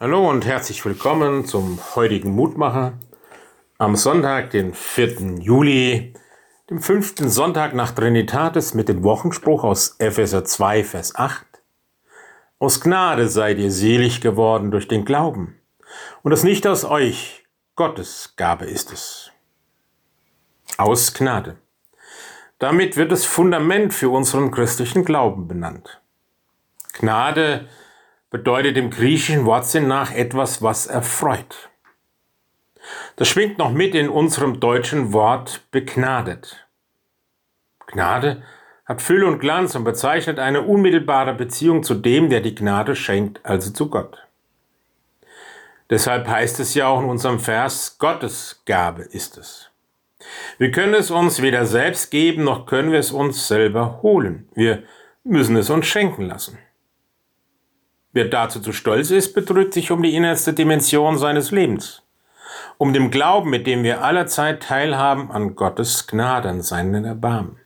Hallo und herzlich willkommen zum heutigen Mutmacher am Sonntag, den 4. Juli, dem fünften Sonntag nach Trinitatis mit dem Wochenspruch aus Epheser 2, Vers 8. Aus Gnade seid ihr selig geworden durch den Glauben. Und es nicht aus euch, Gottes Gabe ist es. Aus Gnade. Damit wird das Fundament für unseren christlichen Glauben benannt. Gnade bedeutet im griechischen Wortsinn nach etwas, was erfreut. Das schwingt noch mit in unserem deutschen Wort begnadet. Gnade hat Fülle und Glanz und bezeichnet eine unmittelbare Beziehung zu dem, der die Gnade schenkt, also zu Gott. Deshalb heißt es ja auch in unserem Vers, Gottes Gabe ist es. Wir können es uns weder selbst geben, noch können wir es uns selber holen. Wir müssen es uns schenken lassen. Wer dazu zu stolz ist, betrügt sich um die innerste Dimension seines Lebens, um dem Glauben, mit dem wir allerzeit teilhaben an Gottes Gnade, an seinen Erbarmen.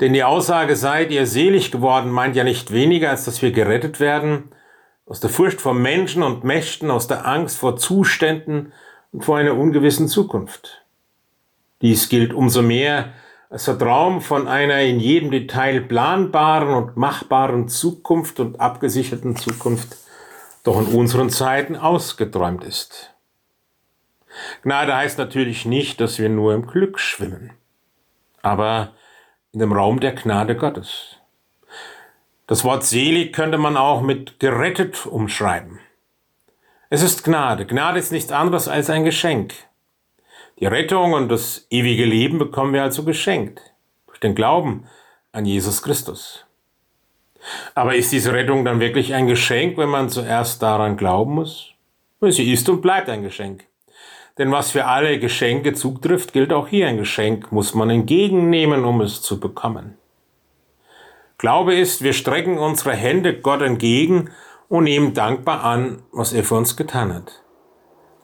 Denn die Aussage seid ihr selig geworden meint ja nicht weniger, als dass wir gerettet werden aus der Furcht vor Menschen und Mächten, aus der Angst vor Zuständen und vor einer ungewissen Zukunft. Dies gilt umso mehr, der Traum von einer in jedem Detail planbaren und machbaren Zukunft und abgesicherten Zukunft doch in unseren Zeiten ausgeträumt ist. Gnade heißt natürlich nicht, dass wir nur im Glück schwimmen, aber in dem Raum der Gnade Gottes. Das Wort selig könnte man auch mit gerettet umschreiben. Es ist Gnade. Gnade ist nichts anderes als ein Geschenk. Die Rettung und das ewige Leben bekommen wir also geschenkt durch den Glauben an Jesus Christus. Aber ist diese Rettung dann wirklich ein Geschenk, wenn man zuerst daran glauben muss? Sie ist und bleibt ein Geschenk. Denn was für alle Geschenke zutrifft, gilt auch hier ein Geschenk, muss man entgegennehmen, um es zu bekommen. Glaube ist, wir strecken unsere Hände Gott entgegen und nehmen dankbar an, was er für uns getan hat.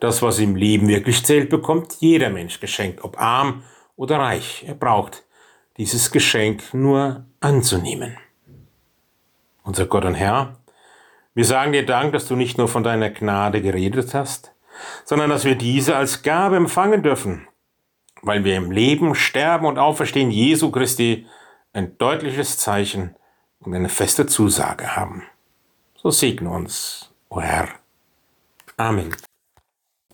Das, was im Leben wirklich zählt, bekommt jeder Mensch geschenkt, ob arm oder reich. Er braucht dieses Geschenk nur anzunehmen. Unser Gott und Herr, wir sagen dir Dank, dass du nicht nur von deiner Gnade geredet hast, sondern dass wir diese als Gabe empfangen dürfen, weil wir im Leben, Sterben und Auferstehen Jesu Christi ein deutliches Zeichen und eine feste Zusage haben. So segne uns, o Herr. Amen.